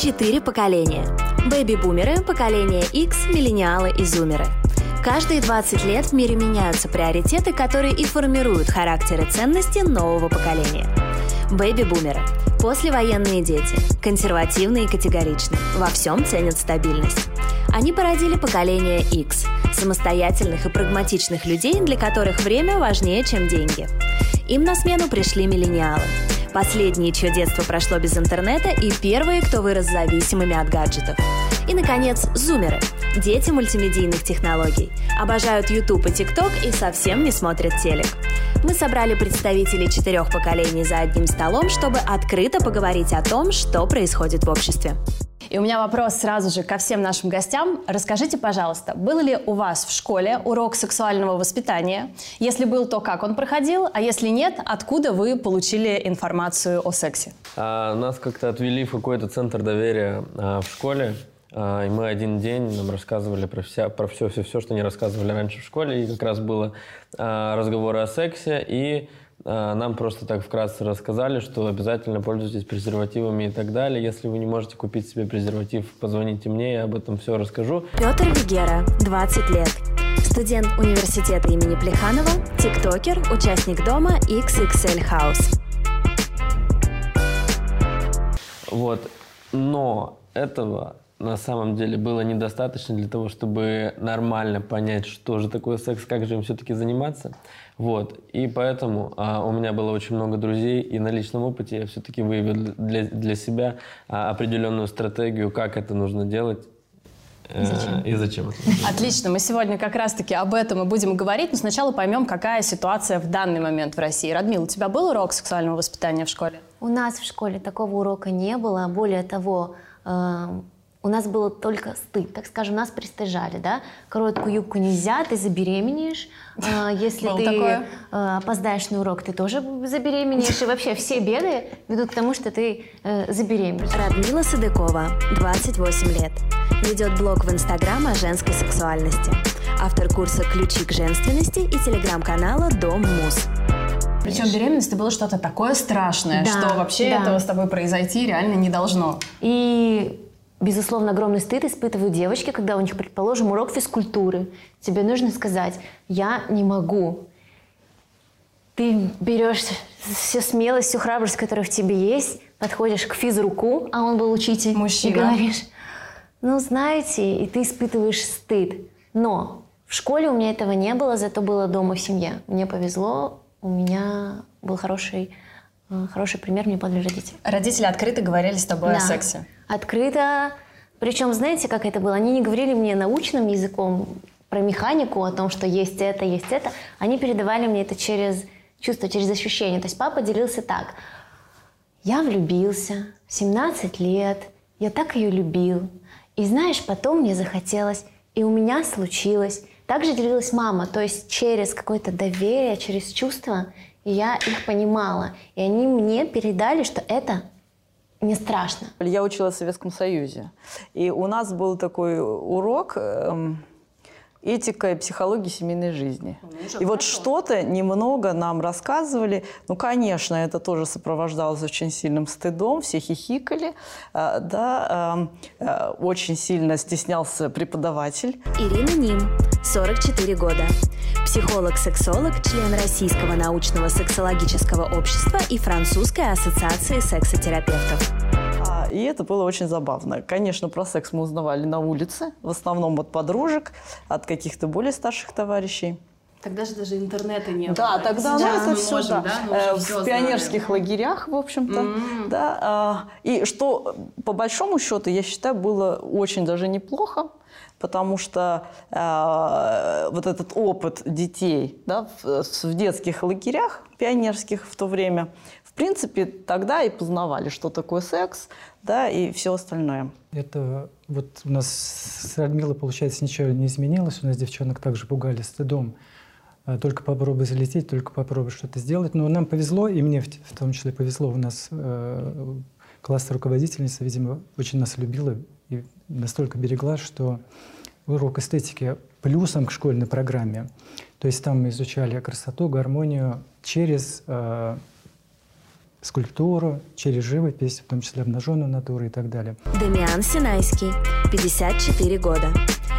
Четыре поколения. Бэби-бумеры, поколение X, миллениалы и зумеры. Каждые 20 лет в мире меняются приоритеты, которые и формируют характер и ценности нового поколения. Бэби-бумеры. Послевоенные дети. Консервативные и категоричные. Во всем ценят стабильность. Они породили поколение X – самостоятельных и прагматичных людей, для которых время важнее, чем деньги. Им на смену пришли миллениалы – Последние, чье детство прошло без интернета, и первые, кто вырос зависимыми от гаджетов. И, наконец, зумеры – дети мультимедийных технологий. Обожают YouTube и TikTok и совсем не смотрят телек. Мы собрали представителей четырех поколений за одним столом, чтобы открыто поговорить о том, что происходит в обществе. И у меня вопрос сразу же ко всем нашим гостям. Расскажите, пожалуйста, был ли у вас в школе урок сексуального воспитания? Если был, то как он проходил? А если нет, откуда вы получили информацию о сексе? А, нас как-то отвели в какой-то центр доверия а, в школе. А, и мы один день нам рассказывали про, все, все, все, что не рассказывали раньше в школе. И как раз было а, разговоры о сексе. И нам просто так вкратце рассказали, что обязательно пользуйтесь презервативами и так далее. Если вы не можете купить себе презерватив, позвоните мне, я об этом все расскажу. Петр Вигера, 20 лет. Студент университета имени Плеханова, тиктокер, участник дома XXL House. Вот. Но этого на самом деле было недостаточно для того, чтобы нормально понять, что же такое секс, как же им все-таки заниматься. Вот. И поэтому а, у меня было очень много друзей, и на личном опыте я все-таки выявил для, для себя а, определенную стратегию, как это нужно делать. И зачем? И зачем Отлично. Мы сегодня как раз-таки об этом и будем говорить, но сначала поймем, какая ситуация в данный момент в России. Радмил, у тебя был урок сексуального воспитания в школе? У нас в школе такого урока не было. Более того, э, у нас было только стыд, так скажем, нас пристыжали, да, короткую юбку нельзя, ты забеременеешь, а, если ты а, опоздаешь на урок, ты тоже забеременеешь, и вообще все беды ведут к тому, что ты э, забеременеешь. Радмила Садыкова, 28 лет, ведет блог в Инстаграм о женской сексуальности, автор курса «Ключи к женственности» и телеграм-канала «Дом Мус». Причем беременность это было что-то такое страшное, да, что вообще да. этого с тобой произойти реально не должно. И Безусловно, огромный стыд испытывают девочки, когда у них, предположим, урок физкультуры. Тебе нужно сказать, я не могу. Ты берешь всю смелость, всю храбрость, которая в тебе есть, подходишь к физруку, а он был учитель, Мужчина. и говоришь, ну, знаете, и ты испытываешь стыд. Но в школе у меня этого не было, зато было дома в семье. Мне повезло, у меня был хороший, хороший пример, мне подали родители. Родители открыто говорили с тобой да. о сексе? открыто. Причем, знаете, как это было? Они не говорили мне научным языком про механику, о том, что есть это, есть это. Они передавали мне это через чувство, через ощущение. То есть папа делился так. Я влюбился, 17 лет, я так ее любил. И знаешь, потом мне захотелось, и у меня случилось. Также делилась мама, то есть через какое-то доверие, через чувство, и я их понимала. И они мне передали, что это не страшно. Я училась в Советском Союзе. И у нас был такой урок эм, этика и психология семейной жизни. Ну, и вот что-то немного нам рассказывали. Ну, конечно, это тоже сопровождалось очень сильным стыдом, все хихикали, э, да, э, э, очень сильно стеснялся преподаватель. Ирина Ним, 44 года. Психолог-сексолог, член Российского научного сексологического общества и Французской ассоциации сексотерапевтов. И это было очень забавно. Конечно, про секс мы узнавали на улице, в основном от подружек, от каких-то более старших товарищей. Тогда же даже интернета не было. Да, тогда Сейчас ну, это все, можем, да. да в все пионерских знали. лагерях, в общем-то. Mm-hmm. Да, а, и что, по большому счету, я считаю, было очень даже неплохо, потому что э, вот этот опыт детей да, в, в детских лагерях пионерских в то время, в принципе, тогда и познавали, что такое секс, да, и все остальное. Это вот у нас с Радмилой, получается, ничего не изменилось. У нас девчонок также пугали стыдом. А, только попробуй залететь, только попробуй что-то сделать. Но нам повезло, и мне в том числе повезло. У нас э, класс руководительница, видимо, очень нас любила и настолько берегла, что урок эстетики плюсом к школьной программе. То есть там мы изучали красоту, гармонию через э, скульптуру, через живопись, в том числе обнаженную натуру и так далее. Дамиан Синайский, 54 года.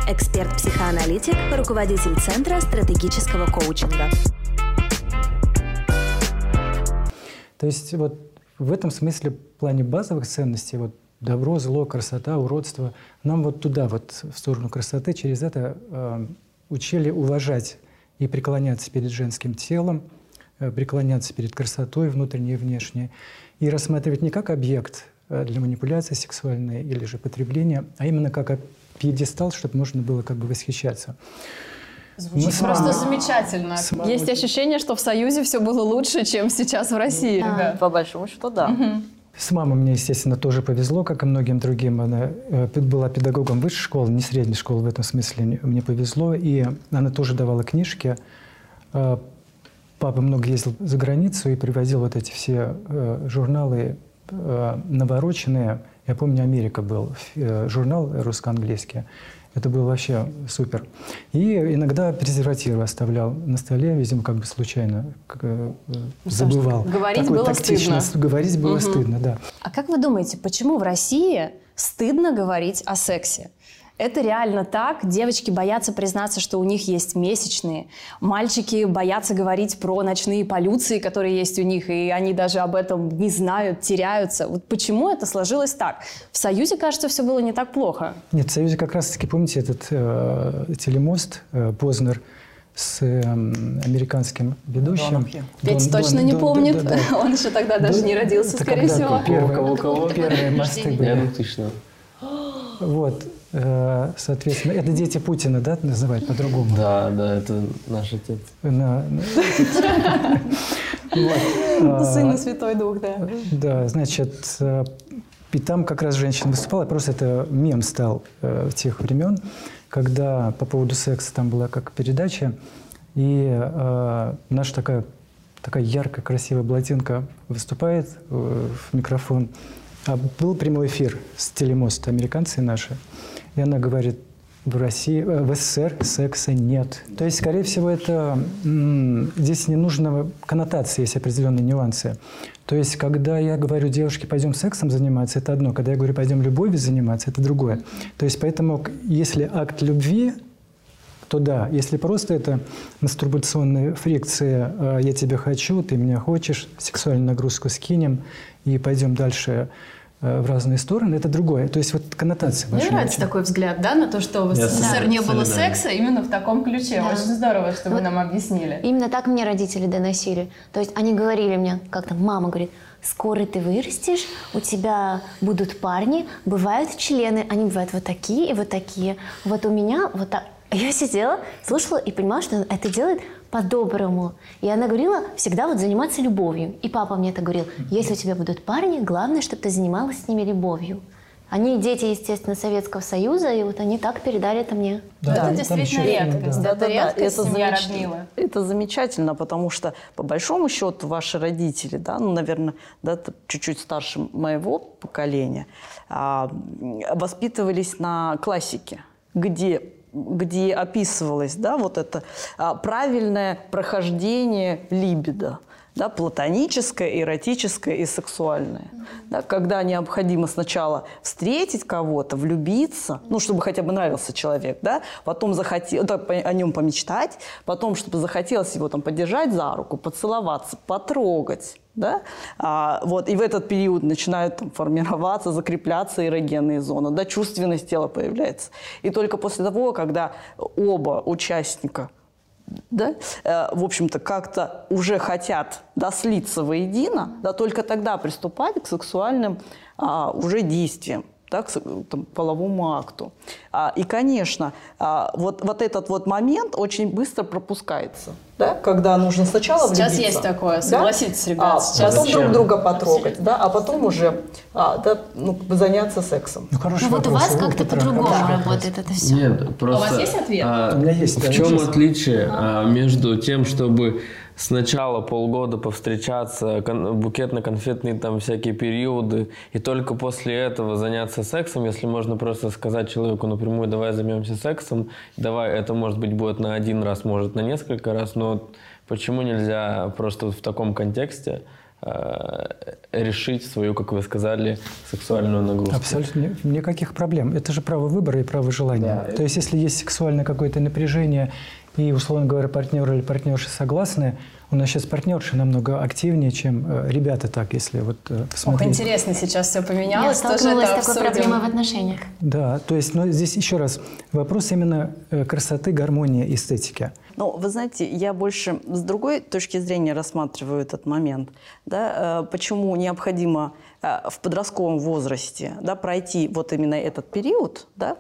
Эксперт-психоаналитик, руководитель Центра стратегического коучинга. То есть вот в этом смысле, в плане базовых ценностей, вот добро, зло, красота, уродство, нам вот туда, вот в сторону красоты, через это э, учили уважать и преклоняться перед женским телом, э, преклоняться перед красотой внутренней и внешней, и рассматривать не как объект э, для манипуляции сексуальной или же потребления, а именно как пьедестал, чтобы можно было как бы восхищаться. Звучит Мы просто мамой, замечательно. С Есть ощущение, что в Союзе все было лучше, чем сейчас в России. Да. По большому счету, да. Угу. С мамой мне, естественно, тоже повезло, как и многим другим. Она э, была педагогом высшей школы, не средней школы в этом смысле. Мне повезло. И она тоже давала книжки. Э, папа много ездил за границу и привозил вот эти все э, журналы навороченные. Я помню, Америка был, журнал русско-английский. Это было вообще супер. И иногда презервативы оставлял на столе, видимо, как бы случайно как, э, забывал. Говорить Такой было стыдно. Говорить было угу. стыдно, да. А как вы думаете, почему в России стыдно говорить о сексе? Это реально так. Девочки боятся признаться, что у них есть месячные. Мальчики боятся говорить про ночные полюции, которые есть у них, и они даже об этом не знают, теряются. Вот почему это сложилось так? В Союзе, кажется, все было не так плохо. Нет, в Союзе как раз-таки, помните, этот э, телемост э, Познер с э, американским ведущим. Петя Дон, точно Дон, не Дон, помнит. Да, да, да. Он еще тогда даже не родился, скорее всего. Первые, у кого? Первые мосты были. Я точно. Вот. Э, соответственно, это дети Путина, да, называют по-другому? Да, да, это наш отец. На, Сын и Святой Дух, да. Да, значит, э, и там как раз женщина выступала, просто это мем стал э, тех времен, когда по поводу секса там была как передача, и э, наша такая, такая яркая, красивая блондинка выступает э, в микрофон, а был прямой эфир с телемост, американцы наши. И она говорит, в России, э, в СССР секса нет. То есть, скорее всего, это здесь не нужно коннотации, есть определенные нюансы. То есть, когда я говорю девушке, пойдем сексом заниматься, это одно. Когда я говорю, пойдем любовью заниматься, это другое. То есть, поэтому, если акт любви, то да. Если просто это мастурбационная фрикция э, «я тебя хочу, ты меня хочешь», сексуальную нагрузку скинем и пойдем дальше в разные стороны, это другое. То есть вот коннотация Мне нравится очень. такой взгляд, да, на то, что в СССР не было секса именно в таком ключе. Да. Очень здорово, что вот вы нам объяснили. Именно так мне родители доносили. То есть они говорили мне, как-то мама говорит, скоро ты вырастешь, у тебя будут парни, бывают члены, они бывают вот такие и вот такие. Вот у меня вот так. Я сидела, слушала и понимала, что это делает по-доброму. И она говорила всегда вот заниматься любовью. И папа мне это говорил. Если у тебя будут парни, главное, чтобы ты занималась с ними любовью. Они дети, естественно, Советского Союза, и вот они так передали это мне. Да, это действительно редкость. Да. Это, да, редкость, это, семья замеч... роднила. Это замечательно, потому что, по большому счету, ваши родители, да, ну, наверное, да, чуть-чуть старше моего поколения, а, воспитывались на классике, где где описывалось да, вот это а, правильное прохождение либидо да, платоническое, эротическое и сексуальное. Да, когда необходимо сначала встретить кого-то, влюбиться, ну, чтобы хотя бы нравился человек, да, потом захотел, да, о нем помечтать, потом, чтобы захотелось его там поддержать за руку, поцеловаться, потрогать, да? А, вот, и в этот период начинают там, формироваться, закрепляться эрогенные зоны, да, чувственность тела появляется. И только после того, когда оба участника да, э, в общем-то, как-то уже хотят да, воедино, да, только тогда приступать к сексуальным а, уже действиям да, к там, половому акту. А, и, конечно, а, вот, вот этот вот момент очень быстро пропускается. Да? Когда нужно сначала Сейчас влюбиться, есть такое, согласитесь, да? ребят. А, сейчас потом друг друга потрогать, да? а потом уже а, да, ну, заняться сексом. Ну, хороший ну вот у вас как-то по-другому да. работает это все. Нет, просто... У вас есть ответ? А, у меня есть. В чем отличие а. между тем, чтобы сначала полгода повстречаться, букетно-конфетные там всякие периоды, и только после этого заняться сексом, если можно просто сказать человеку напрямую, давай займемся сексом, давай, это может быть будет на один раз, может на несколько раз, но почему нельзя просто в таком контексте э, решить свою, как вы сказали, сексуальную нагрузку. Абсолютно никаких проблем. Это же право выбора и право желания. Да, То есть, если есть сексуальное какое-то напряжение, и, условно говоря, партнер или партнерша согласны, у нас сейчас партнерши намного активнее, чем э, ребята так, если вот э, посмотреть. Ох, интересно, сейчас все поменялось. Я столкнулась с такой проблемой в отношениях. Да, то есть, но здесь еще раз, вопрос именно э, красоты, гармонии, эстетики. Ну, вы знаете, я больше с другой точки зрения рассматриваю этот момент. Да, почему необходимо в подростковом возрасте да, пройти вот именно этот период, да,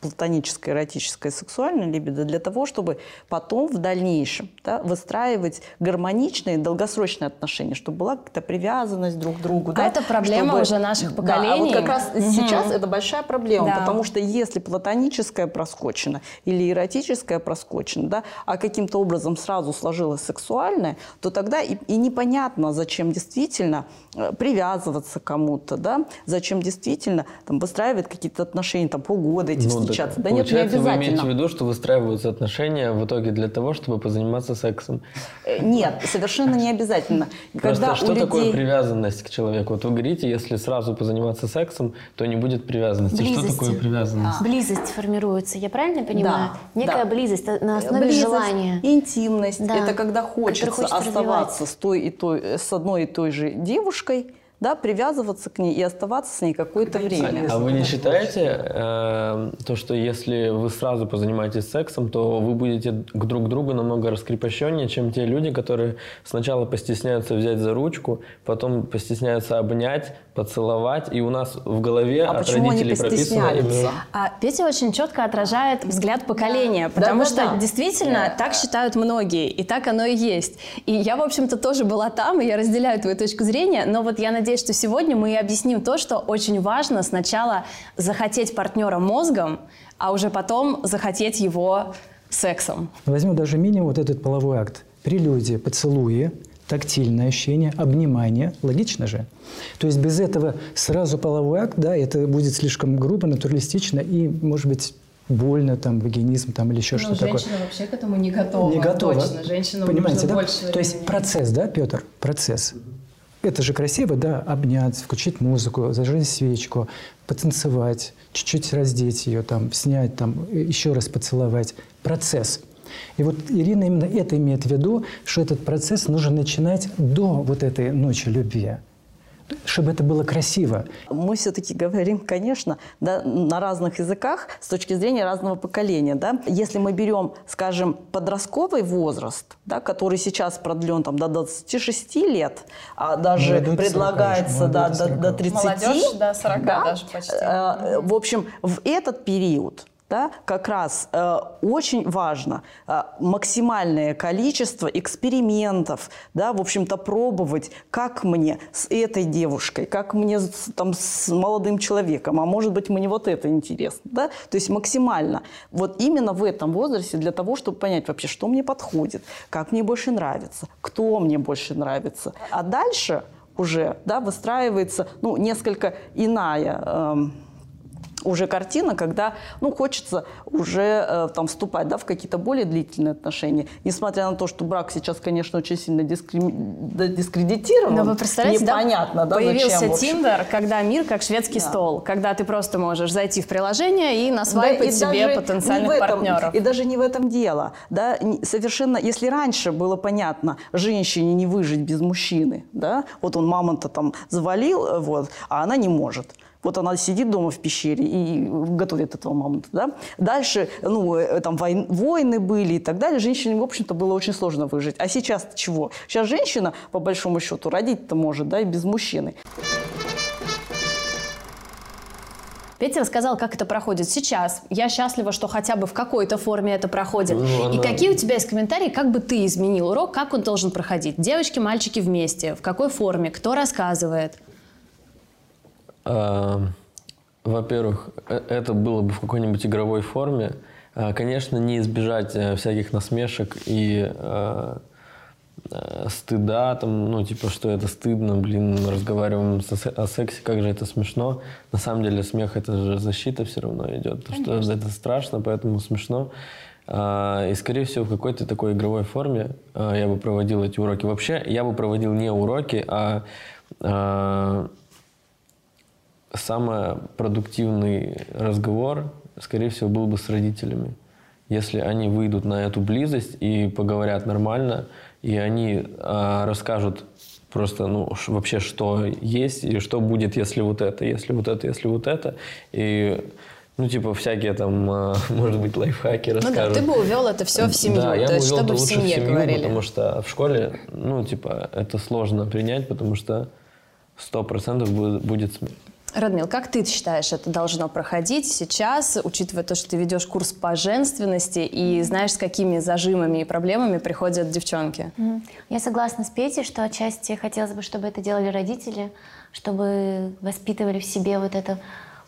платоническое, эротическое, сексуальное либидо для того, чтобы потом в дальнейшем да, выстраивать гармоничные, долгосрочные отношения, чтобы была какая-то привязанность друг к другу. А да, это проблема чтобы... уже наших поколений. Да, а вот как раз угу. сейчас это большая проблема, да. потому что если платоническое проскочено или эротическое проскочено, да, а каким-то образом сразу сложилось сексуальное, то тогда и, и непонятно, зачем действительно э, привязываться к кому-то, да, зачем действительно там, выстраивать какие-то отношения, там полгода эти ну, встречаться. Да нет, не обязательно. вы имеете в виду, что выстраиваются отношения в итоге для того, чтобы позаниматься сексом? Э, нет, совершенно не обязательно. Просто Когда что людей... такое привязанность к человеку? Вот вы говорите, если сразу позаниматься сексом, то не будет привязанности. Близости. Что такое привязанность? А. Близость формируется, я правильно понимаю? Да, Некая да. близость на основе близость, желания. Интимность. Да. Это когда хочется оставаться с, той и той, с одной и той же девушкой, да, привязываться к ней и оставаться с ней какое-то время. А вы не считаете э, то, что если вы сразу позанимаетесь сексом, то вы будете к друг другу намного раскрепощеннее, чем те люди, которые сначала постесняются взять за ручку, потом постесняются обнять, поцеловать, и у нас в голове а от родителей прописано именно... А Петя очень четко отражает взгляд поколения, потому да, что да. действительно да. так считают многие, и так оно и есть. И я, в общем-то, тоже была там, и я разделяю твою точку зрения, но вот я надеюсь, что сегодня мы объясним то, что очень важно сначала захотеть партнера мозгом, а уже потом захотеть его сексом. Возьму даже минимум вот этот половой акт. Прелюдия, поцелуи, тактильное ощущение, обнимание. Логично же? То есть без этого сразу половой акт, да, это будет слишком грубо, натуралистично и, может быть, больно, там, вагинизм там, или еще ну, что-то такое. женщина вообще к этому не готова. Не готова. Точно. Женщинам Понимаете, да? больше То есть процесс, да, Петр? Процесс. Это же красиво, да, обнять, включить музыку, зажечь свечку, потанцевать, чуть-чуть раздеть ее, там, снять, там, еще раз поцеловать. Процесс. И вот Ирина именно это имеет в виду, что этот процесс нужно начинать до вот этой ночи любви чтобы это было красиво. Мы все-таки говорим, конечно, да, на разных языках с точки зрения разного поколения. Да. Если мы берем, скажем, подростковый возраст, да, который сейчас продлен там, до 26 лет, а даже Молодой предлагается 40, да, до, до 30. Молодежь до 40 да, даже почти. Э, в общем, в этот период да, как раз э, очень важно э, максимальное количество экспериментов, да, в общем-то, пробовать, как мне с этой девушкой, как мне с, там, с молодым человеком, а может быть, мне вот это интересно, да, то есть максимально. Вот именно в этом возрасте для того, чтобы понять вообще, что мне подходит, как мне больше нравится, кто мне больше нравится. А дальше уже, да, выстраивается, ну, несколько иная э, уже картина, когда, ну, хочется уже э, там вступать, да, в какие-то более длительные отношения. Несмотря на то, что брак сейчас, конечно, очень сильно дискри... дискредитирован. Но вы представляете, непонятно, да, появился зачем, Тиндер, когда мир как шведский да. стол, когда ты просто можешь зайти в приложение и насвайпать да, и себе потенциальных этом, партнеров. И даже не в этом дело, да, совершенно, если раньше было понятно, женщине не выжить без мужчины, да, вот он мамонта там завалил, э, вот, а она не может. Вот она сидит дома в пещере и готовит этого мамонта. Да? Дальше, ну, э, там войн, войны были и так далее. Женщине, в общем-то, было очень сложно выжить. А сейчас чего? Сейчас женщина, по большому счету, родить-то может, да, и без мужчины. Петя рассказал, как это проходит сейчас. Я счастлива, что хотя бы в какой-то форме это проходит. Ну, и какие у тебя есть комментарии, как бы ты изменил урок, как он должен проходить? Девочки, мальчики вместе, в какой форме, кто рассказывает? А, во-первых, э, это было бы в какой-нибудь игровой форме. А, конечно, не избежать э, всяких насмешек и э, стыда, там, ну, типа, что это стыдно, блин, мы разговариваем о сексе, как же это смешно. На самом деле смех – это же защита все равно идет, потому что это страшно, поэтому смешно. И, скорее всего, в какой-то такой игровой форме я бы проводил эти уроки. Вообще, я бы проводил не уроки, а э, самый продуктивный разговор, скорее всего, был бы с родителями. Если они выйдут на эту близость и поговорят нормально, и они э, расскажут просто, ну, вообще, что есть, и что будет, если вот это, если вот это, если вот это. И ну, типа, всякие там, а, может быть, лайфхаки расскажут. Ну да, ты бы увел это все в семью, да, я то есть, увел чтобы это в семье в семью, говорили. потому что в школе, ну, типа, это сложно принять, потому что сто процентов будет смерть. Радмил, как ты считаешь, это должно проходить сейчас, учитывая то, что ты ведешь курс по женственности и знаешь, с какими зажимами и проблемами приходят девчонки? Я согласна с Петей, что отчасти хотелось бы, чтобы это делали родители, чтобы воспитывали в себе вот это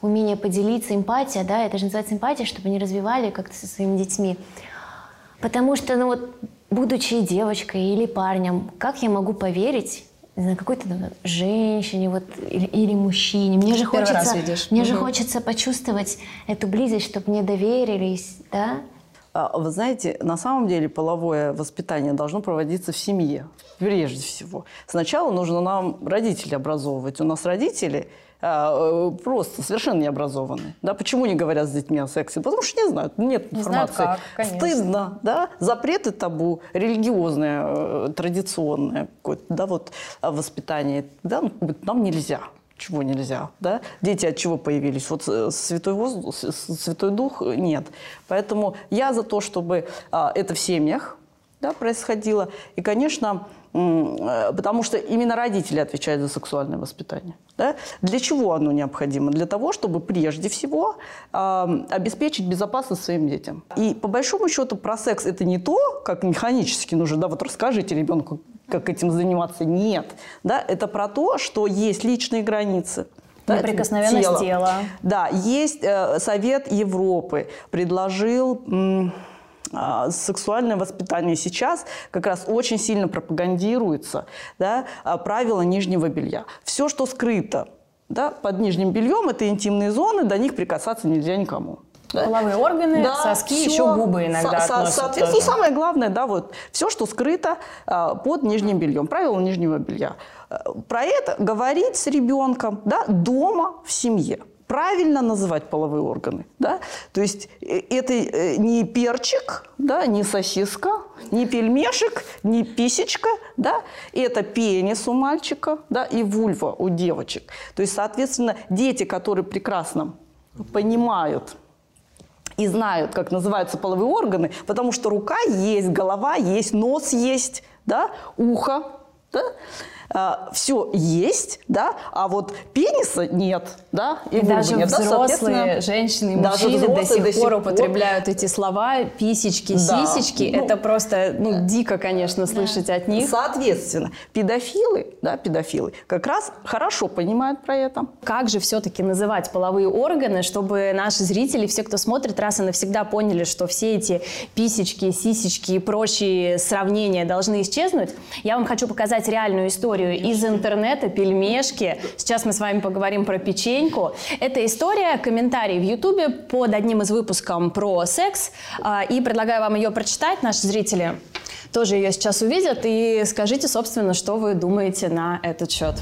умение поделиться, эмпатия, да, это же называется эмпатия, чтобы они развивали как-то со своими детьми. Потому что, ну вот, будучи девочкой или парнем, как я могу поверить не знаю, какой-то женщине вот, или, или мужчине. Мне же Первый раз хочется, видишь. мне же Мгм. хочется почувствовать эту близость, чтобы мне доверились, да? А, Вы знаете, на самом деле половое воспитание должно проводиться в семье, прежде всего. Сначала нужно нам родителей образовывать. У нас родители просто совершенно не образованы. Да? Почему не говорят с детьми о сексе? Потому что не знают, нет Не знают информации. как, конечно. Стыдно, да? Запреты табу, религиозное, э, традиционное какое-то, да, вот, а, воспитание. Да? ну, Нам нельзя. Чего нельзя, да? Дети от чего появились? Вот э, святой воздух, святой дух э, нет. Поэтому я за то, чтобы а, это в семьях да, происходило. И, конечно, э, потому что именно родители отвечают за сексуальное воспитание. Да? Для чего оно необходимо? Для того, чтобы прежде всего а, обеспечить безопасность своим детям. И по большому счету про секс это не то, как механически нужно, да, вот расскажите ребенку, как этим заниматься. Нет. Да? Это про то, что есть личные границы. да, Неприкосновенность тела. да, есть э, Совет Европы предложил м, сексуальное воспитание сейчас как раз очень сильно пропагандируется, да, а, правила нижнего белья. Все, что скрыто да, под нижним бельем, это интимные зоны, до них прикасаться нельзя никому. Да? Половые органы, Да, соски, всё. еще губы иногда Со- относят Соответственно, тоже. самое главное, да, вот все, что скрыто а, под нижним бельем, правила нижнего белья. Про это говорить с ребенком, да, дома в семье. Правильно называть половые органы, да, то есть э, это э, не перчик, да, не сосиска, не пельмешек, не писечка, да, это пенис у мальчика, да, и вульва у девочек. То есть, соответственно, дети, которые прекрасно понимают и знают, как называются половые органы, потому что рука есть, голова есть, нос есть, да, ухо, да, все есть, да, а вот пениса нет, да, И вульвы даже нет, да, взрослые соответственно, женщины и мужчины до взрослые сих пор употребляют эти слова писечки, Да. сисечки. Ну, это просто ну, дико, конечно, слышать от них. Соответственно, педофилы, да, педофилы как раз хорошо понимают про это. Как же все-таки называть половые органы, чтобы наши зрители, все, кто смотрит, раз и навсегда поняли, что все эти писечки, сисечки и прочие сравнения должны исчезнуть? Я вам хочу показать реальную историю из интернета, пельмешки. Сейчас мы с вами поговорим про печеньку. Это история, комментарий в Ютубе под одним из выпусков про секс. А, И предлагаю вам ее прочитать, наши зрители тоже ее сейчас увидят. И скажите, собственно, что вы думаете на этот счет.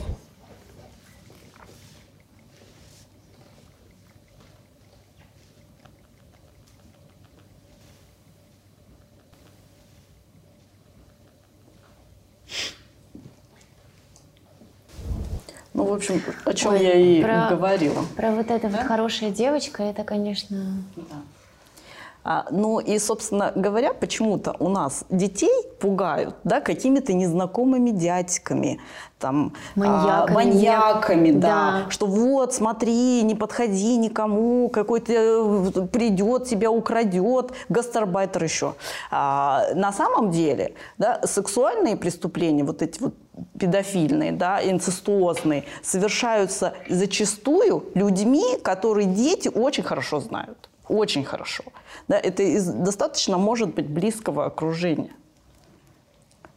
В общем, о чем Ой, я и про- говорила. Про вот это вот хорошая девочка, это, конечно... А, ну и, собственно говоря, почему-то у нас детей пугают да, какими-то незнакомыми дядьками, там, а, Маньяками. маньяками, да. Да. Что вот, смотри, не подходи никому, какой-то э, придет, тебя украдет, гастарбайтер еще. А, на самом деле, да, сексуальные преступления, вот эти вот педофильные, да, инцестуозные, совершаются зачастую людьми, которые дети очень хорошо знают. Очень хорошо. Да, это из достаточно, может быть, близкого окружения.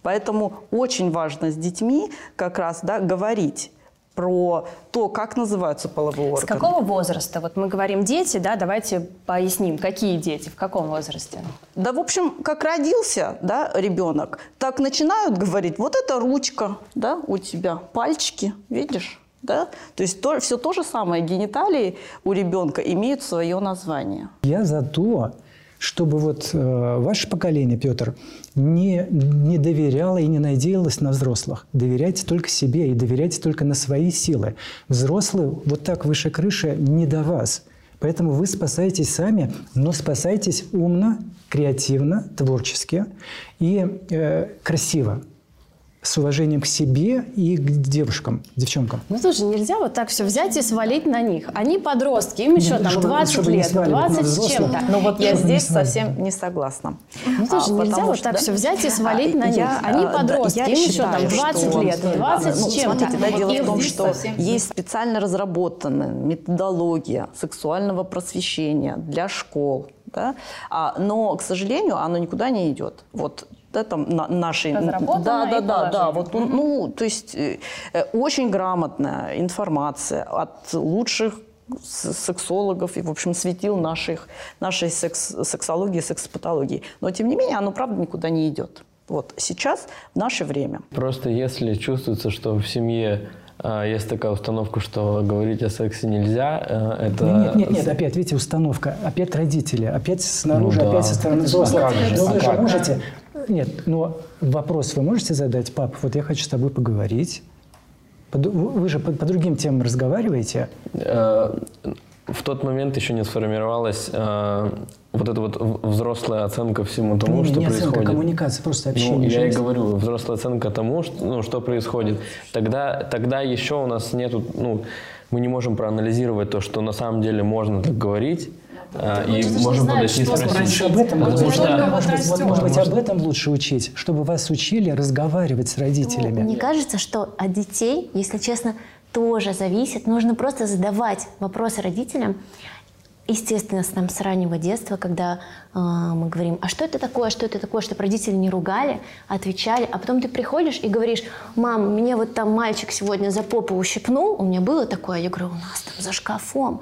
Поэтому очень важно с детьми как раз да, говорить про то, как называются половые органы. С какого возраста? Вот мы говорим дети, да, давайте поясним, какие дети, в каком возрасте? Да, в общем, как родился, да, ребенок, так начинают говорить, вот это ручка, да, у тебя, пальчики, видишь? Да? То есть то, все то же самое, гениталии у ребенка имеют свое название. Я за то, чтобы вот э, ваше поколение, Петр, не, не доверяло и не надеялось на взрослых. Доверяйте только себе и доверяйте только на свои силы. Взрослые вот так выше крыши не до вас. Поэтому вы спасаетесь сами, но спасайтесь умно, креативно, творчески и э, красиво с уважением к себе и к девушкам, девчонкам. Ну тоже нельзя вот так все взять и свалить на них. Они подростки, им еще Нет, там чтобы- 20 чтобы не лет, на 20 с чем-то. Ну вот я не здесь сваливать. совсем не согласна. Ну тоже А, нельзя вот что, так да, все взять и свалить на них. я, Они а, да, подростки, я им еще считаю, там 20 что- лет, 20 ну, с чем-то. Смотрите, да, дело в том, что есть специально разработанная методология сексуального просвещения для школ, да, а, но, к сожалению, оно никуда не идет. Вот это на- наши... Разработано да, да, да, да. Вот, ну, ну, то есть э, э, очень грамотная информация от лучших сексологов и, в общем, светил наших, нашей секс, сексологии, секс-патологии. Но, тем не менее, оно, правда, никуда не идет. Вот сейчас, в наше время. Просто если чувствуется, что в семье а, есть такая установка, что говорить о сексе нельзя, э, это... Нет, нет, нет, опять, видите, установка, опять родители, опять снаружи, Ну да. опять со стороны взрослых. А Но а вы же как? можете... Нет, но вопрос вы можете задать, пап, вот я хочу с тобой поговорить. Вы же по, по другим темам разговариваете. Э, В тот момент еще не сформировалась э, вот эта вот взрослая оценка всему тому, Не, что не оценка, происходит. коммуникация, просто общение. Ну, я и говорю, взрослая оценка тому, что, ну, что происходит. Тогда, тогда еще у нас нету, ну, мы не можем проанализировать то, что на самом деле можно так говорить, а, и можем подойти и спросить. Раньше об этом, Потому может, что- может быть, может об этом лучше учить, чтобы вас учили разговаривать с родителями. Ну, Мне кажется, что от детей, если честно, тоже зависит. Нужно просто задавать вопросы родителям. Естественно, с, там, с раннего детства, когда э, мы говорим, а что это такое, что это такое, чтобы родители не ругали, отвечали, а потом ты приходишь и говоришь, мам, мне вот там мальчик сегодня за попу ущипнул, у меня было такое, я говорю, у нас там за шкафом,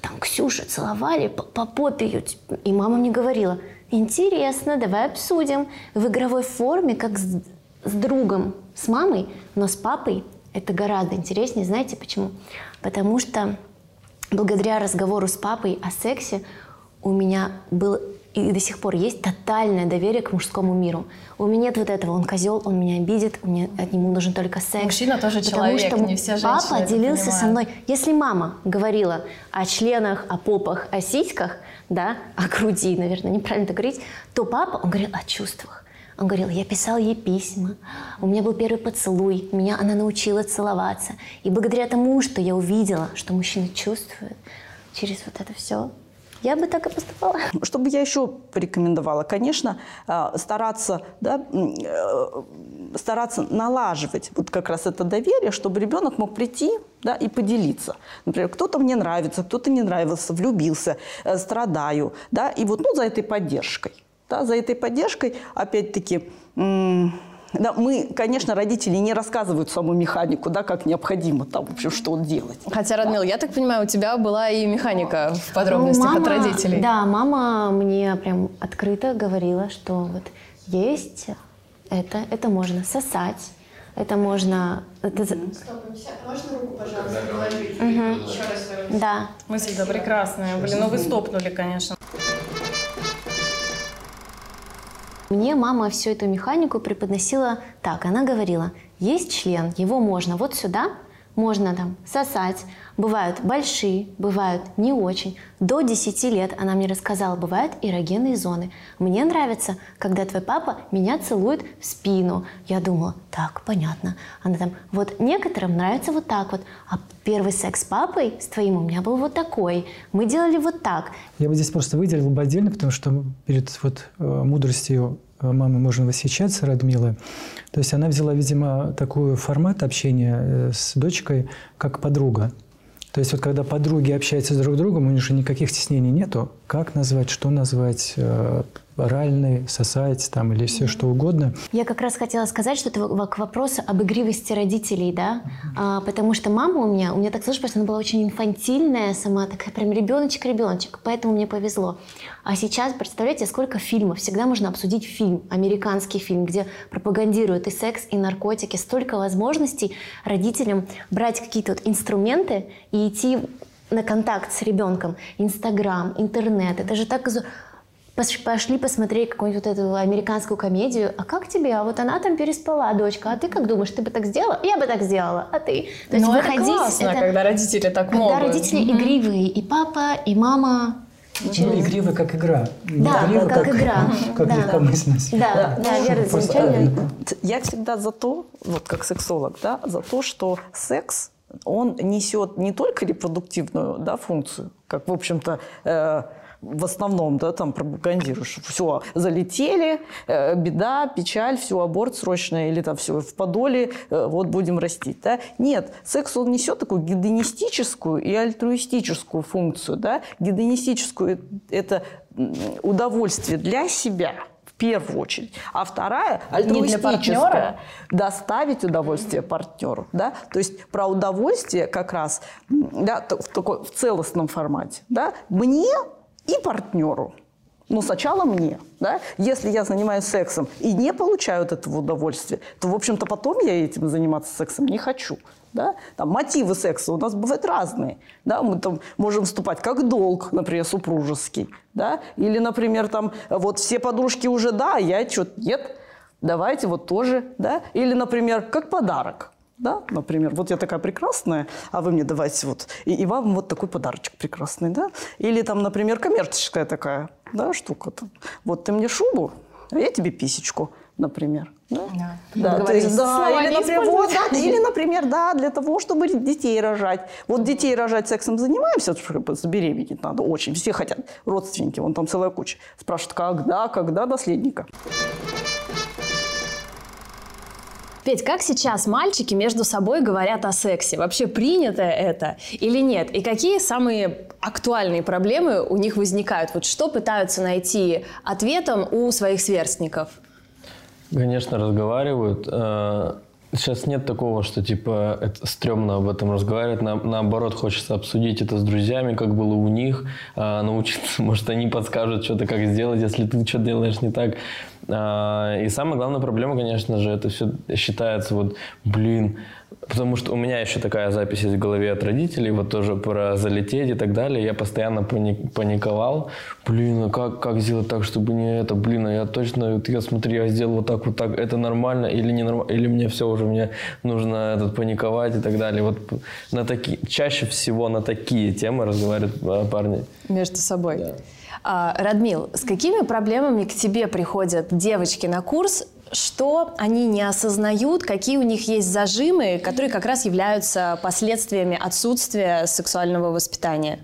там Ксюша целовали, по, по попе ее». И мама мне говорила, интересно, давай обсудим. В игровой форме, как с, с другом, с мамой, но с папой это гораздо интереснее. Знаете почему? Потому что благодаря разговору с папой о сексе у меня было и до сих пор есть тотальное доверие к мужскому миру. У меня нет вот этого, он козел, он меня обидит, меня от нему нужен только секс. Мужчина тоже Потому человек, что не все женщины папа делился со мной. Если мама говорила о членах, о попах, о сиськах, да, о груди, наверное, неправильно это говорить, то папа, он говорил о чувствах. Он говорил, я писал ей письма, у меня был первый поцелуй, меня она научила целоваться. И благодаря тому, что я увидела, что мужчина чувствует через вот это все, я бы так и поступала. Что бы я еще порекомендовала? Конечно, э, стараться, да, э, стараться налаживать вот как раз это доверие, чтобы ребенок мог прийти да, и поделиться. Например, кто-то мне нравится, кто-то не нравился, влюбился, э, страдаю. Да, и вот ну, за этой поддержкой. Да, за этой поддержкой, опять-таки, да, мы, конечно, родители не рассказывают саму механику, да, как необходимо там, в общем, что делать. Хотя, Радмил, я так понимаю, у тебя была и механика в подробностях Ну, от мама- родителей. Да, мама мне прям открыто говорила, что вот есть это, это можно сосать, это можно... это за- Можно руку, пожалуйста, положить? Еще раз. Да. Мысль-то прекрасная. Блин, ну вы стопнули, конечно. Мне мама всю эту механику преподносила так. Она говорила, есть член, его можно вот сюда, можно там сосать. Бывают большие, бывают не очень. До 10 лет, она мне рассказала, бывают эрогенные зоны. Мне нравится, когда твой папа меня целует в спину. Я думала, так, понятно. Она там, вот некоторым нравится вот так вот. А первый секс с папой, с твоим, у меня был вот такой. Мы делали вот так. Я бы здесь просто выделил бы отдельно, потому что перед вот э, мудростью э, мамы можно восхищаться, Радмилы. То есть она взяла, видимо, такой формат общения э, с дочкой, как подруга. То есть вот когда подруги общаются друг с другом, у них же никаких стеснений нету. Как назвать, что назвать, э, оральный, сосать там или все что угодно. Я как раз хотела сказать, что это к вопросу об игривости родителей, да, а, потому что мама у меня, у меня так слышно, что она была очень инфантильная сама, такая прям ребеночек-ребеночек, поэтому мне повезло. А сейчас, представляете, сколько фильмов, всегда можно обсудить фильм, американский фильм, где пропагандируют и секс, и наркотики, столько возможностей родителям брать какие-то вот инструменты и идти на контакт с ребенком. Инстаграм, интернет, это же так пошли посмотреть какую-нибудь вот эту американскую комедию, а как тебе? А вот она там переспала, дочка, а ты как думаешь, ты бы так сделала? Я бы так сделала, а ты? То есть Но выходить, это классно, это, когда родители так когда могут. Когда родители mm-hmm. игривые, и папа, и мама, ну, игривый как игра. Да, игривый, как, как игра. Как да. легкомысленность. Да, да, да Вера, замечательно. Я всегда за то, вот как сексолог, да, за то, что секс, он несет не только репродуктивную да, функцию, как, в общем-то, э, в основном, да, там пропагандируешь. Все, залетели, э, беда, печаль, все, аборт срочно, или там все, в подоле, э, вот будем растить, да. Нет, секс, он несет такую гедонистическую и альтруистическую функцию, да. Гедонистическую – это удовольствие для себя – в первую очередь. А вторая альтруистическая. Доставить удовольствие партнеру. Да? То есть про удовольствие как раз да, в, такой, в целостном формате. Да? Мне и партнеру. Но сначала мне. Да? Если я занимаюсь сексом и не получаю от этого удовольствия, то, в общем-то, потом я этим заниматься сексом не хочу. Да? Там, мотивы секса у нас бывают разные. Да? Мы там можем вступать как долг, например, супружеский. Да? Или, например, там, вот все подружки уже да, а я что-то нет. Давайте вот тоже. Да? Или, например, как подарок да, например, вот я такая прекрасная, а вы мне давайте вот, и, и вам вот такой подарочек прекрасный, да, или там, например, коммерческая такая, да, штука, -то. вот ты мне шубу, а я тебе писечку, например. Да, да, да, то есть, да или, например, вот, да, или, например, да, для того, чтобы детей рожать. Вот детей рожать сексом занимаемся, забеременеть надо очень, все хотят, родственники, вон там целая куча. Спрашивают, когда, когда наследника. Петь, как сейчас мальчики между собой говорят о сексе? Вообще принято это или нет? И какие самые актуальные проблемы у них возникают? Вот что пытаются найти ответом у своих сверстников? Конечно, разговаривают. Э, сейчас нет такого, что типа это стрёмно об этом разговаривать. На, наоборот, хочется обсудить это с друзьями, как было у них, а, научиться. Может, они подскажут что-то, как сделать, если ты что делаешь не так. А, и самая главная проблема, конечно же, это все считается вот, блин, потому что у меня еще такая запись есть в голове от родителей, вот тоже про залететь и так далее. Я постоянно паниковал. Блин, а как, как сделать так, чтобы не это? Блин, а я точно, я смотри, я сделал вот так, вот так. Это нормально или не нормально? Или мне все уже, мне нужно этот, паниковать и так далее. Вот на такие, чаще всего на такие темы разговаривают а, парни. Между собой. Да. А, Радмил, с какими проблемами к тебе приходят девочки на курс, что они не осознают, какие у них есть зажимы, которые как раз являются последствиями отсутствия сексуального воспитания?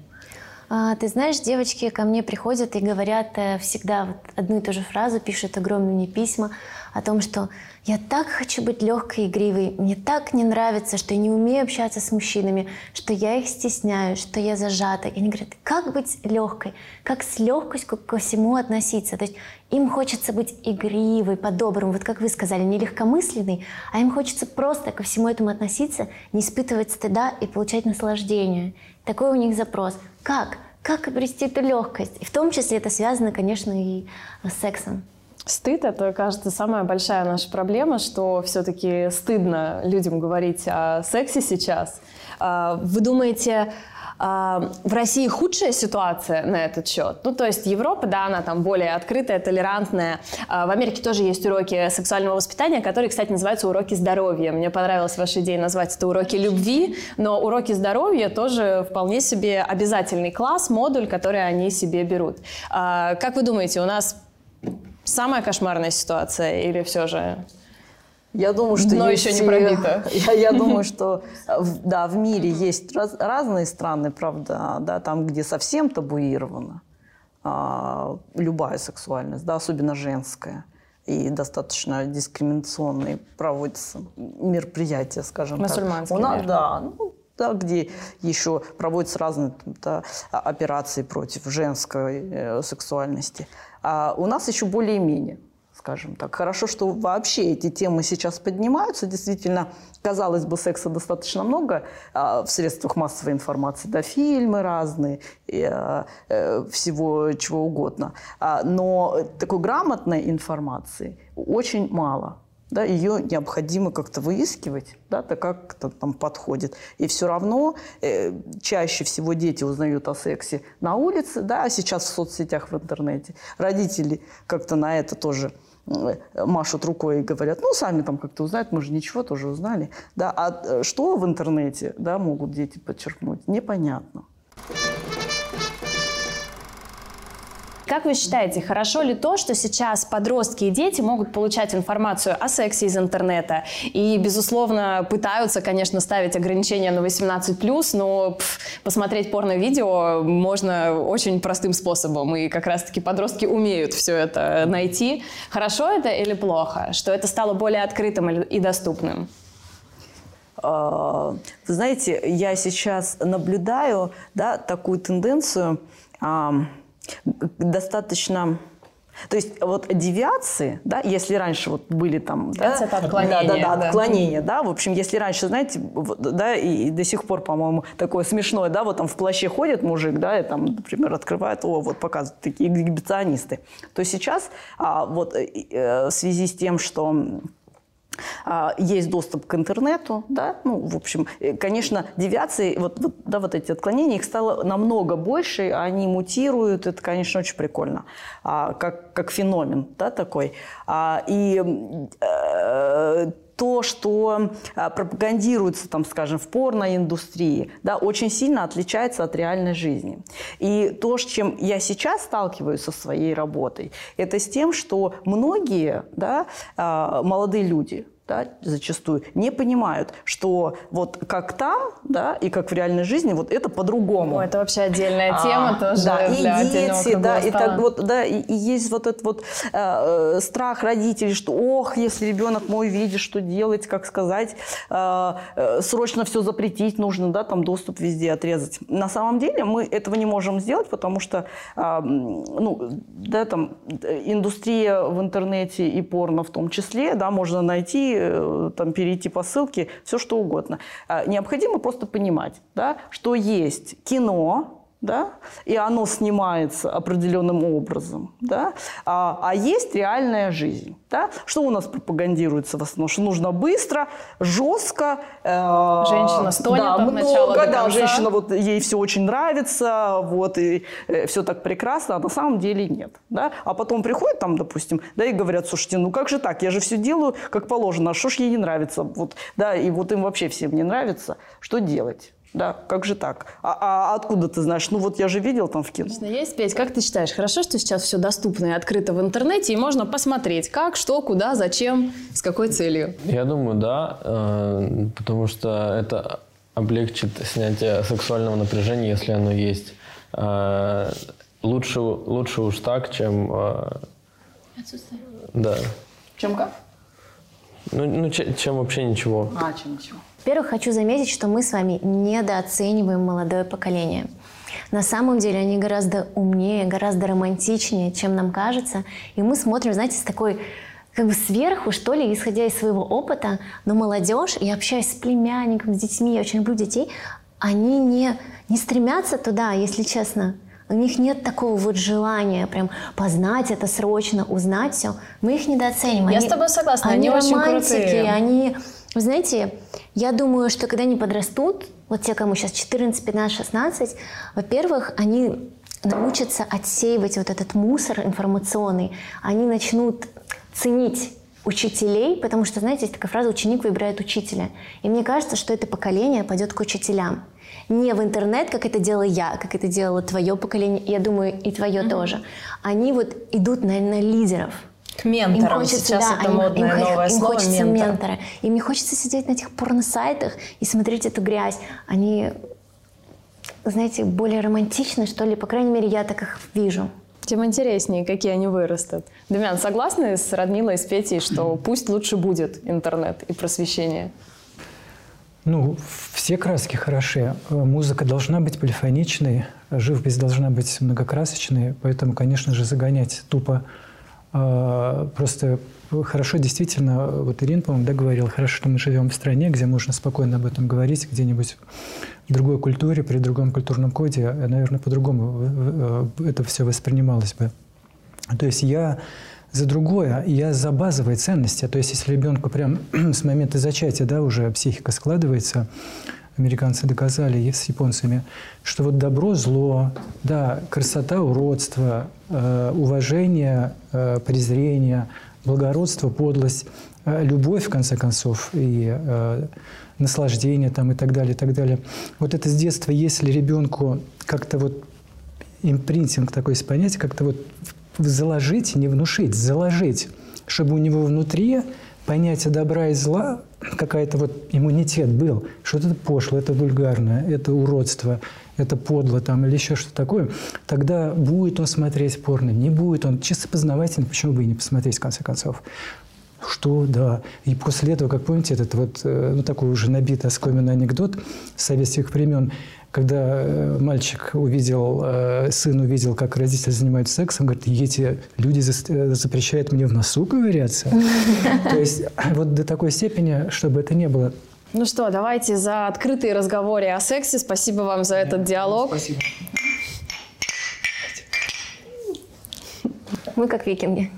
А, ты знаешь, девочки ко мне приходят и говорят э, всегда вот одну и ту же фразу, пишут огромные письма о том, что я так хочу быть легкой и игривой. Мне так не нравится, что я не умею общаться с мужчинами, что я их стесняю, что я зажата. И они говорят, как быть легкой, как с легкостью ко всему относиться. То есть им хочется быть игривой, по-доброму, вот как вы сказали, не легкомысленной, а им хочется просто ко всему этому относиться, не испытывать стыда и получать наслаждение. Такой у них запрос. Как? Как обрести эту легкость? И в том числе это связано, конечно, и с сексом. Стыд – это, кажется, самая большая наша проблема, что все-таки стыдно людям говорить о сексе сейчас. А, вы думаете, а, в России худшая ситуация на этот счет? Ну, то есть Европа, да, она там более открытая, толерантная. А, в Америке тоже есть уроки сексуального воспитания, которые, кстати, называются уроки здоровья. Мне понравилась ваша идея назвать это уроки любви, но уроки здоровья тоже вполне себе обязательный класс, модуль, который они себе берут. Как вы думаете, у нас самая кошмарная ситуация или все же я думаю, что Но есть, еще не пробито. Я, я думаю, что да, в мире есть раз, разные страны, правда, да, там, где совсем табуирована а, любая сексуальность, да, особенно женская. И достаточно дискриминационные проводятся мероприятия, скажем Мусульманские, так. У нас, да, ну, да, где еще проводятся разные да, операции против женской э, сексуальности. А у нас еще более-менее скажем так. Хорошо, что вообще эти темы сейчас поднимаются. Действительно, казалось бы, секса достаточно много а, в средствах массовой информации, да, фильмы разные, и, а, э, всего чего угодно. А, но такой грамотной информации очень мало. Да, ее необходимо как-то выискивать, да, так как это там подходит. И все равно э, чаще всего дети узнают о сексе на улице, да, а сейчас в соцсетях, в интернете. Родители как-то на это тоже Э, машут рукой и говорят, ну, сами там как-то узнают, мы же ничего тоже узнали. Да? А э, что в интернете да, могут дети подчеркнуть, непонятно. Как вы считаете, хорошо ли то, что сейчас подростки и дети могут получать информацию о сексе из интернета? И, безусловно, пытаются, конечно, ставить ограничения на 18+, но пф, посмотреть порно-видео можно очень простым способом. И как раз-таки подростки умеют все это найти. Хорошо это или плохо? Что это стало более открытым и доступным? А, вы знаете, я сейчас наблюдаю да, такую тенденцию достаточно... То есть вот девиации, да, если раньше вот были там... Да, это отклонение. Да, да, да, отклонение, да. В общем, если раньше, знаете, да, и до сих пор, по-моему, такое смешное, да, вот там в плаще ходит мужик, да, и там, например, открывает, о, вот показывают такие эксгибиционисты, то сейчас а, вот э, в связи с тем, что есть доступ к интернету, да, ну, в общем, э, конечно, девиации, вот, вот, да, вот эти отклонения, их стало намного больше, они мутируют, это, конечно, очень прикольно, а, как, как феномен, да, такой. А, и э, то, что а, пропагандируется, там, скажем, в порноиндустрии, да, очень сильно отличается от реальной жизни. И то, с чем я сейчас сталкиваюсь со своей работой, это с тем, что многие да, а, молодые люди, да, зачастую не понимают, что вот как там, да, и как в реальной жизни, вот это по-другому. это вообще отдельная а, тема а, тоже да, для и дети, да, и так вот, да, и, и есть вот этот вот э, страх родителей, что, ох, если ребенок мой видит, что делать, как сказать, э, э, срочно все запретить нужно, да, там доступ везде отрезать. На самом деле мы этого не можем сделать, потому что, э, ну, да, там индустрия в интернете и порно в том числе, да, можно найти Э, там, перейти по ссылке, все что угодно. А, необходимо просто понимать, да, что есть кино, да, и оно снимается определенным образом, да, а, а есть реальная жизнь, да. Что у нас пропагандируется в основном? Что нужно быстро, жестко. Э, женщина стонет да, от много, до да, женщина вот ей все очень нравится, вот и э, все так прекрасно, а на самом деле нет, да. А потом приходят там, допустим, да, и говорят, слушайте, ну как же так, я же все делаю как положено, а что ж ей не нравится, вот, да, и вот им вообще всем не нравится, что делать? Да, как же так? А, а откуда ты знаешь? Ну вот я же видел там в кино. Конечно, есть, Петь. Как ты считаешь, хорошо, что сейчас все доступно и открыто в интернете, и можно посмотреть, как, что, куда, зачем, с какой целью? Я думаю, да, э, потому что это облегчит снятие сексуального напряжения, если оно есть. Э, лучше, лучше уж так, чем... Э, Отсутствие. Да. Чем как? Ну, ну чем вообще ничего. А, чем ничего. Во-первых, хочу заметить, что мы с вами недооцениваем молодое поколение. На самом деле они гораздо умнее, гораздо романтичнее, чем нам кажется. И мы смотрим, знаете, с такой как бы сверху, что ли, исходя из своего опыта, но молодежь, я общаюсь с племянником, с детьми, я очень люблю детей, они не, не стремятся туда, если честно. У них нет такого вот желания прям познать это срочно, узнать все. Мы их недооцениваем. Я они, с тобой согласна, они, они очень крутые. Они вы знаете, я думаю, что когда они подрастут, вот те, кому сейчас 14, 15, 16, во-первых, они научатся отсеивать вот этот мусор информационный, они начнут ценить учителей, потому что, знаете, есть такая фраза «ученик выбирает учителя». И мне кажется, что это поколение пойдет к учителям. Не в интернет, как это делала я, как это делало твое поколение, я думаю, и твое mm-hmm. тоже. Они вот идут на, на лидеров – к менторам. Им хочется, Сейчас да, это им, модное им, новое им слово хочется ментор. ментора. Им не хочется сидеть на этих порно-сайтах и смотреть эту грязь. Они, знаете, более романтичны, что ли. По крайней мере, я так их вижу. Тем интереснее, какие они вырастут. Демьян, согласны с Радмилой и с Петей, что пусть лучше будет интернет и просвещение? Ну, все краски хороши. Музыка должна быть полифоничной, живопись должна быть многокрасочной, поэтому, конечно же, загонять тупо просто хорошо действительно, вот Ирина, по-моему, да, говорила, хорошо, что мы живем в стране, где можно спокойно об этом говорить, где-нибудь в другой культуре, при другом культурном коде, наверное, по-другому это все воспринималось бы. То есть я за другое, я за базовые ценности. То есть если ребенку прям с момента зачатия да, уже психика складывается, американцы доказали с японцами, что вот добро, зло, да, красота, уродство, э, уважение, э, презрение, благородство, подлость, э, любовь, в конце концов, и наслаждение там, и так далее, и так далее. Вот это с детства, если ребенку как-то вот импринтинг такой есть понятие, как-то вот заложить, не внушить, заложить, чтобы у него внутри понятие добра и зла, какая-то вот иммунитет был, что это пошло, это вульгарно, это уродство, это подло там или еще что-то такое, тогда будет он смотреть порно, не будет он чисто познавательно, почему бы и не посмотреть в конце концов. Что, да. И после этого, как помните, этот вот, э, ну, такой уже набитый оскоменный анекдот советских времен, когда э, мальчик увидел, э, сын увидел, как родители занимаются сексом, говорит, эти люди э, запрещают мне в носу ковыряться. То есть вот до такой степени, чтобы это не было ну что, давайте за открытые разговоры о сексе. Спасибо вам за этот диалог. Спасибо. Мы как викинги.